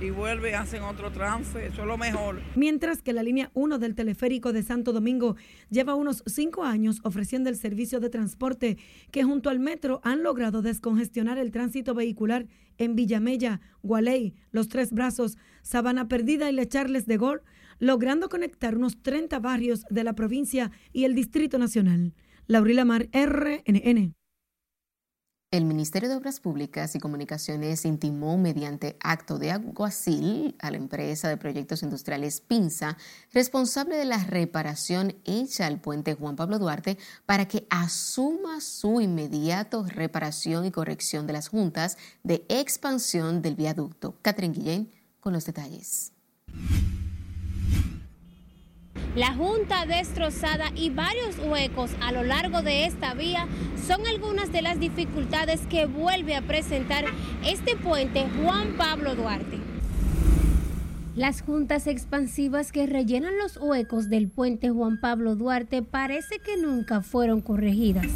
Y vuelven y hacen otro transfer, eso es lo mejor. Mientras que la línea 1 del teleférico de Santo Domingo lleva unos 5 años ofreciendo el servicio de transporte que junto al metro han logrado descongestionar el tránsito vehicular en Villamella, Gualey, Los Tres Brazos, Sabana Perdida y Lecharles de Gol, logrando conectar unos 30 barrios de la provincia y el Distrito Nacional. Laurila Mar, RNN. El Ministerio de Obras Públicas y Comunicaciones intimó mediante acto de aguacil a la empresa de proyectos industriales Pinza, responsable de la reparación hecha al puente Juan Pablo Duarte, para que asuma su inmediato reparación y corrección de las juntas de expansión del viaducto. Catherine Guillén con los detalles. La junta destrozada y varios huecos a lo largo de esta vía son algunas de las dificultades que vuelve a presentar este puente Juan Pablo Duarte. Las juntas expansivas que rellenan los huecos del puente Juan Pablo Duarte parece que nunca fueron corregidas.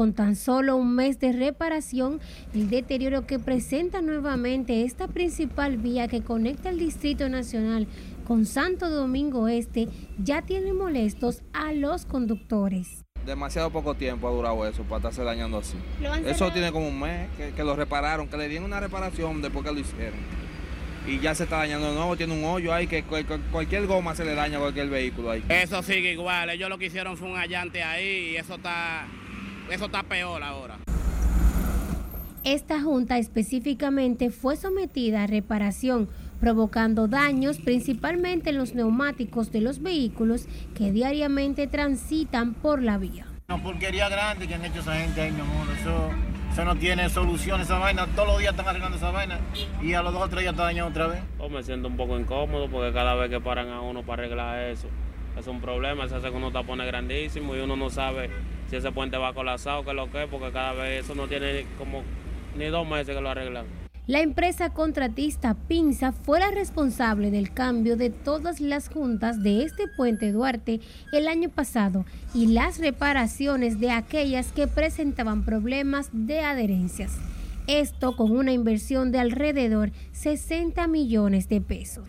Con tan solo un mes de reparación, el deterioro que presenta nuevamente esta principal vía que conecta el Distrito Nacional con Santo Domingo Este ya tiene molestos a los conductores. Demasiado poco tiempo ha durado eso para estarse dañando así. Eso tiene como un mes que, lo repararon, que le dieron una reparación después que lo hicieron. Y ya se está dañando de nuevo, tiene un hoyo ahí que cualquier goma se le daña a cualquier vehículo ahí. Eso sigue igual, ellos lo que hicieron fue un allante ahí y eso está eso está peor ahora. Esta junta específicamente fue sometida a reparación, provocando daños principalmente en los neumáticos de los vehículos que diariamente transitan por la vía. Una porquería grande que han hecho esa gente ahí, mi amor. Eso, no tiene solución, esa vaina. Todos los días están arreglando esa vaina y a los dos o tres días está dañado otra vez. Oh, me siento un poco incómodo porque cada vez que paran a uno para arreglar eso, es un problema. Se hace que uno tapone grandísimo y uno no sabe si ese puente va colapsado, que lo que porque cada vez eso no tiene como ni dos meses que lo arreglan. La empresa contratista Pinza fue la responsable del cambio de todas las juntas de este puente Duarte el año pasado y las reparaciones de aquellas que presentaban problemas de adherencias. Esto con una inversión de alrededor 60 millones de pesos.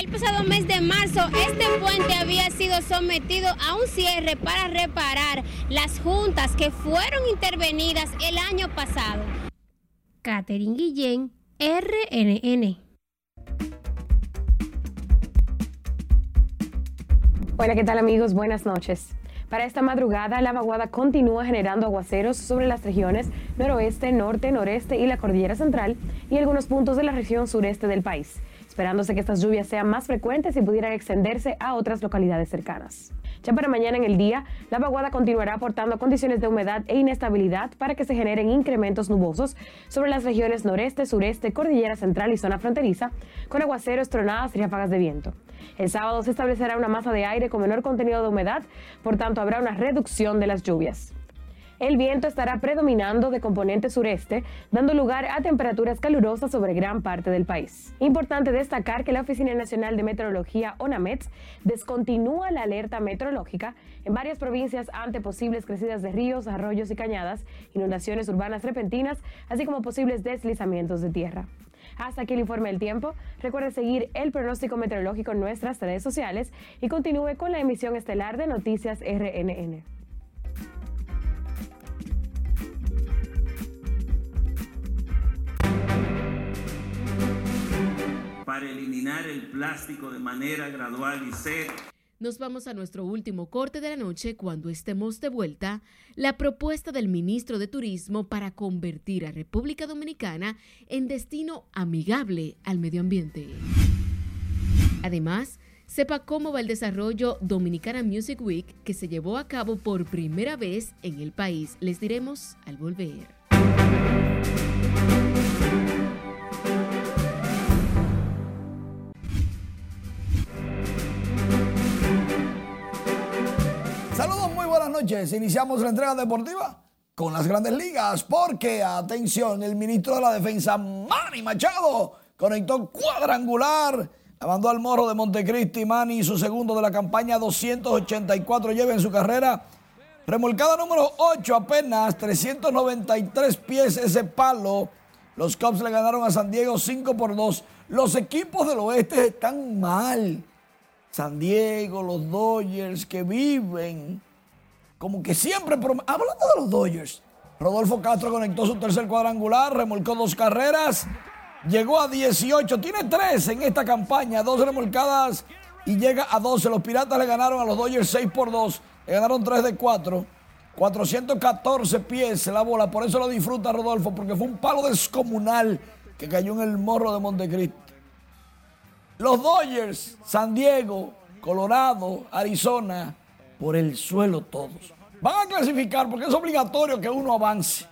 El pasado mes de marzo, este puente había sido sometido a un cierre para reparar las juntas que fueron intervenidas el año pasado. Catherine Guillén, RNN. Hola, ¿qué tal amigos? Buenas noches. Para esta madrugada, la vaguada continúa generando aguaceros sobre las regiones noroeste, norte, noreste y la cordillera central y algunos puntos de la región sureste del país, esperándose que estas lluvias sean más frecuentes y pudieran extenderse a otras localidades cercanas. Ya para mañana en el día, la vaguada continuará aportando condiciones de humedad e inestabilidad para que se generen incrementos nubosos sobre las regiones noreste, sureste, cordillera central y zona fronteriza, con aguaceros, tronadas y ráfagas de viento. El sábado se establecerá una masa de aire con menor contenido de humedad, por tanto habrá una reducción de las lluvias. El viento estará predominando de componente sureste, dando lugar a temperaturas calurosas sobre gran parte del país. Importante destacar que la Oficina Nacional de Meteorología, ONAMETS, descontinúa la alerta meteorológica en varias provincias ante posibles crecidas de ríos, arroyos y cañadas, inundaciones urbanas repentinas, así como posibles deslizamientos de tierra. Hasta aquí el informe del tiempo. Recuerde seguir el pronóstico meteorológico en nuestras redes sociales y continúe con la emisión estelar de Noticias RNN. Para eliminar el plástico de manera gradual y cero nos vamos a nuestro último corte de la noche cuando estemos de vuelta. La propuesta del ministro de Turismo para convertir a República Dominicana en destino amigable al medio ambiente. Además, sepa cómo va el desarrollo Dominicana Music Week que se llevó a cabo por primera vez en el país. Les diremos al volver. Noches. Iniciamos la entrega deportiva con las grandes ligas porque, atención, el ministro de la Defensa, Manny Machado, conectó cuadrangular. La mandó al morro de Montecristi. Manny, su segundo de la campaña, 284 lleva en su carrera. Remolcada número 8, apenas 393 pies ese palo. Los Cubs le ganaron a San Diego 5 por 2. Los equipos del oeste están mal. San Diego, los Dodgers que viven como que siempre, hablando de los Dodgers, Rodolfo Castro conectó su tercer cuadrangular, remolcó dos carreras, llegó a 18, tiene tres en esta campaña, dos remolcadas y llega a 12. Los Piratas le ganaron a los Dodgers 6 por 2, le ganaron 3 de 4. 414 pies la bola, por eso lo disfruta Rodolfo, porque fue un palo descomunal que cayó en el morro de Montecristi. Los Dodgers, San Diego, Colorado, Arizona, por el suelo todos. Van a clasificar porque es obligatorio que uno avance.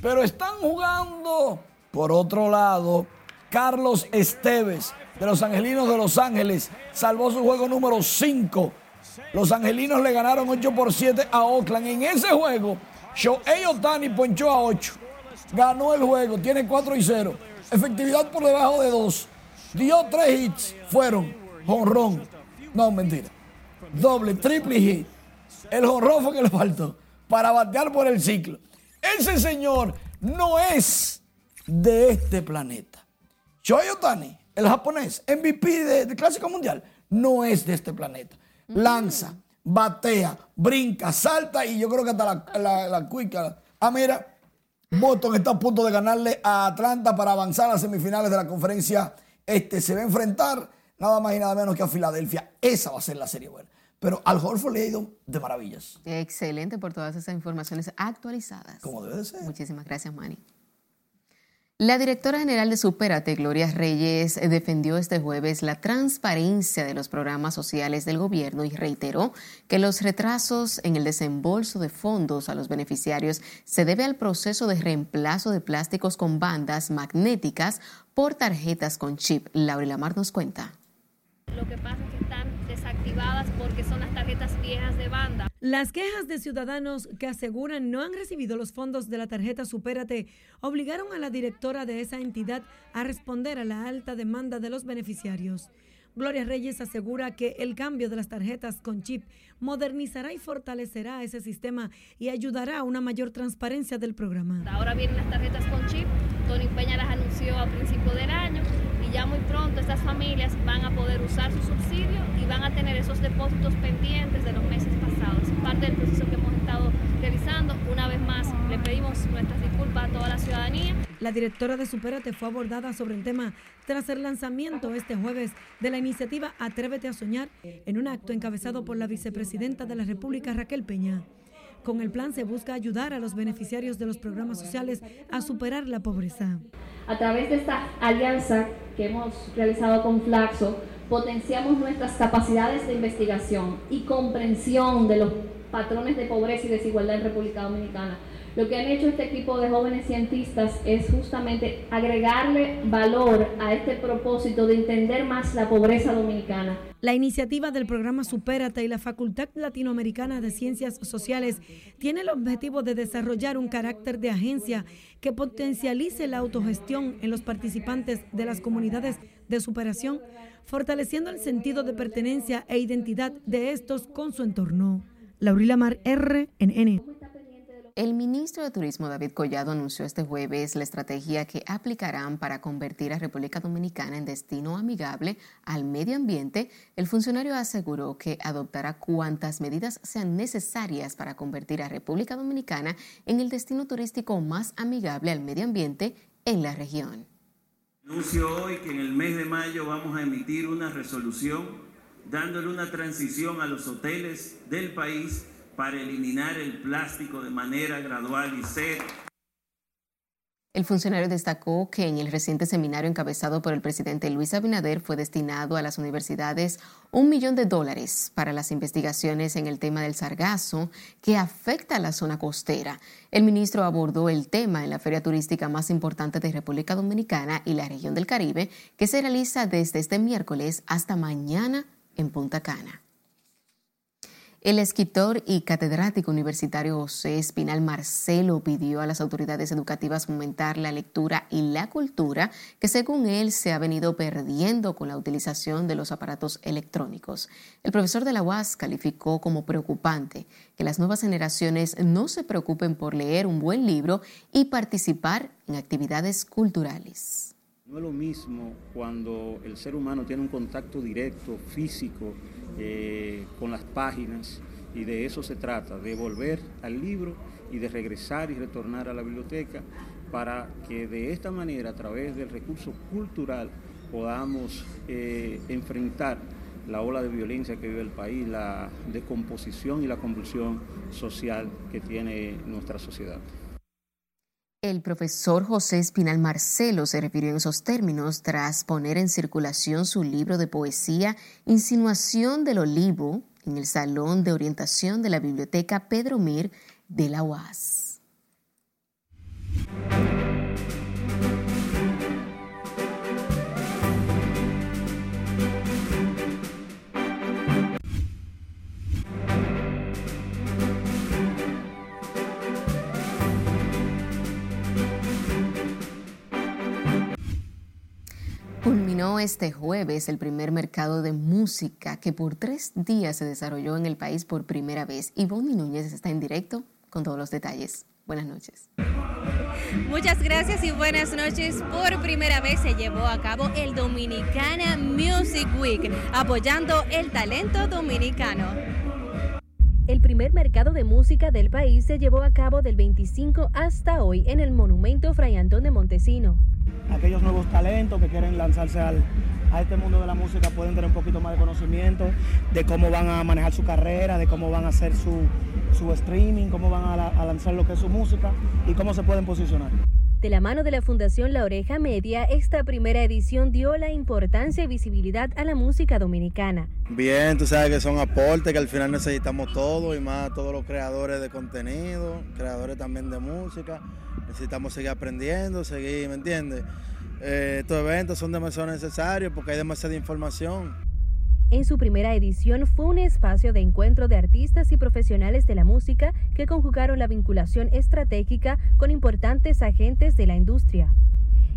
Pero están jugando, por otro lado, Carlos Esteves de los Angelinos de Los Ángeles salvó su juego número 5. Los Angelinos le ganaron 8 por 7 a Oakland. En ese juego, Shohei Otani ponchó a 8. Ganó el juego, tiene 4 y 0. Efectividad por debajo de 2. Dio 3 hits. Fueron jonrón. No, mentira doble, triple hit. El jorrofo que le faltó para batear por el ciclo. Ese señor no es de este planeta. Shohei Otani, el japonés, MVP del Clásico Mundial, no es de este planeta. Lanza, batea, brinca, salta y yo creo que hasta la, la, la cuica. Ah, mira, Boston está a punto de ganarle a Atlanta para avanzar a las semifinales de la conferencia este. Se va a enfrentar nada más y nada menos que a Filadelfia. Esa va a ser la serie buena. Pero al Horford le ha ido de maravillas. Excelente por todas esas informaciones actualizadas. Como debe de ser. Muchísimas gracias, Manny. La directora general de Superate, Gloria Reyes, defendió este jueves la transparencia de los programas sociales del gobierno y reiteró que los retrasos en el desembolso de fondos a los beneficiarios se debe al proceso de reemplazo de plásticos con bandas magnéticas por tarjetas con chip. Laura Lamar nos cuenta. Lo que pasa es que están desactivadas porque son las tarjetas viejas de banda. Las quejas de ciudadanos que aseguran no han recibido los fondos de la tarjeta Supérate obligaron a la directora de esa entidad a responder a la alta demanda de los beneficiarios. Gloria Reyes asegura que el cambio de las tarjetas con chip modernizará y fortalecerá ese sistema y ayudará a una mayor transparencia del programa. Ahora vienen las tarjetas con chip, Tony Peña las anunció a principio del año ya muy pronto estas familias van a poder usar su subsidio y van a tener esos depósitos pendientes de los meses pasados. Es parte del proceso que hemos estado realizando. Una vez más, le pedimos nuestras disculpas a toda la ciudadanía. La directora de Superate fue abordada sobre el tema tras el lanzamiento este jueves de la iniciativa Atrévete a Soñar en un acto encabezado por la vicepresidenta de la República, Raquel Peña. Con el plan se busca ayudar a los beneficiarios de los programas sociales a superar la pobreza. A través de esta alianza que hemos realizado con Flaxo, potenciamos nuestras capacidades de investigación y comprensión de los patrones de pobreza y desigualdad en República Dominicana, Lo que han hecho este equipo de jóvenes cientistas es justamente agregarle valor a este propósito de entender más la pobreza dominicana. La iniciativa del programa Supérate y la Facultad Latinoamericana de Ciencias Sociales tiene el objetivo de desarrollar un carácter de agencia que potencialice la autogestión en los participantes de las comunidades de superación, fortaleciendo el sentido de pertenencia e identidad de estos con su entorno. Laurila Mar, RNN. El ministro de Turismo David Collado anunció este jueves la estrategia que aplicarán para convertir a República Dominicana en destino amigable al medio ambiente. El funcionario aseguró que adoptará cuantas medidas sean necesarias para convertir a República Dominicana en el destino turístico más amigable al medio ambiente en la región. Anuncio hoy que en el mes de mayo vamos a emitir una resolución dándole una transición a los hoteles del país para eliminar el plástico de manera gradual y seria. El funcionario destacó que en el reciente seminario encabezado por el presidente Luis Abinader fue destinado a las universidades un millón de dólares para las investigaciones en el tema del sargazo que afecta a la zona costera. El ministro abordó el tema en la feria turística más importante de República Dominicana y la región del Caribe, que se realiza desde este miércoles hasta mañana en Punta Cana. El escritor y catedrático universitario José Espinal Marcelo pidió a las autoridades educativas fomentar la lectura y la cultura que según él se ha venido perdiendo con la utilización de los aparatos electrónicos. El profesor de la UAS calificó como preocupante que las nuevas generaciones no se preocupen por leer un buen libro y participar en actividades culturales. No es lo mismo cuando el ser humano tiene un contacto directo, físico, eh, con las páginas y de eso se trata, de volver al libro y de regresar y retornar a la biblioteca para que de esta manera, a través del recurso cultural, podamos eh, enfrentar la ola de violencia que vive el país, la descomposición y la convulsión social que tiene nuestra sociedad. El profesor José Espinal Marcelo se refirió en esos términos tras poner en circulación su libro de poesía Insinuación del Olivo en el Salón de Orientación de la Biblioteca Pedro Mir de la UAS. Culminó este jueves el primer mercado de música que por tres días se desarrolló en el país por primera vez. Ivonne Núñez está en directo con todos los detalles. Buenas noches. Muchas gracias y buenas noches. Por primera vez se llevó a cabo el Dominicana Music Week, apoyando el talento dominicano. El primer mercado de música del país se llevó a cabo del 25 hasta hoy en el Monumento Fray Antón de Montesino aquellos nuevos talentos que quieren lanzarse al, a este mundo de la música pueden tener un poquito más de conocimiento de cómo van a manejar su carrera, de cómo van a hacer su, su streaming, cómo van a, a lanzar lo que es su música y cómo se pueden posicionar. De la mano de la Fundación La Oreja Media, esta primera edición dio la importancia y visibilidad a la música dominicana. Bien, tú sabes que son aportes que al final necesitamos todos y más todos los creadores de contenido, creadores también de música. Necesitamos seguir aprendiendo, seguir, ¿me entiendes? Eh, estos eventos son demasiado necesarios porque hay demasiada información. En su primera edición fue un espacio de encuentro de artistas y profesionales de la música que conjugaron la vinculación estratégica con importantes agentes de la industria.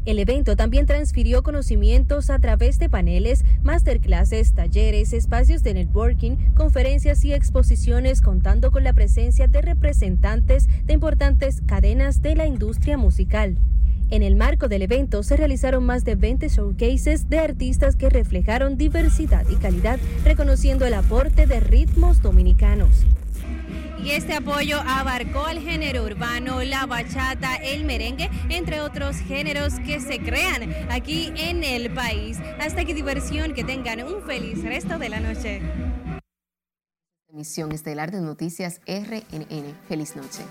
El evento también transfirió conocimientos a través de paneles, masterclasses, talleres, espacios de networking, conferencias y exposiciones contando con la presencia de representantes de importantes cadenas de la industria musical. En el marco del evento se realizaron más de 20 showcases de artistas que reflejaron diversidad y calidad, reconociendo el aporte de ritmos dominicanos. Y este apoyo abarcó el género urbano, la bachata, el merengue, entre otros géneros que se crean aquí en el país. Hasta que diversión, que tengan un feliz resto de la noche. Emisión estelar de Noticias RNN. Feliz noche.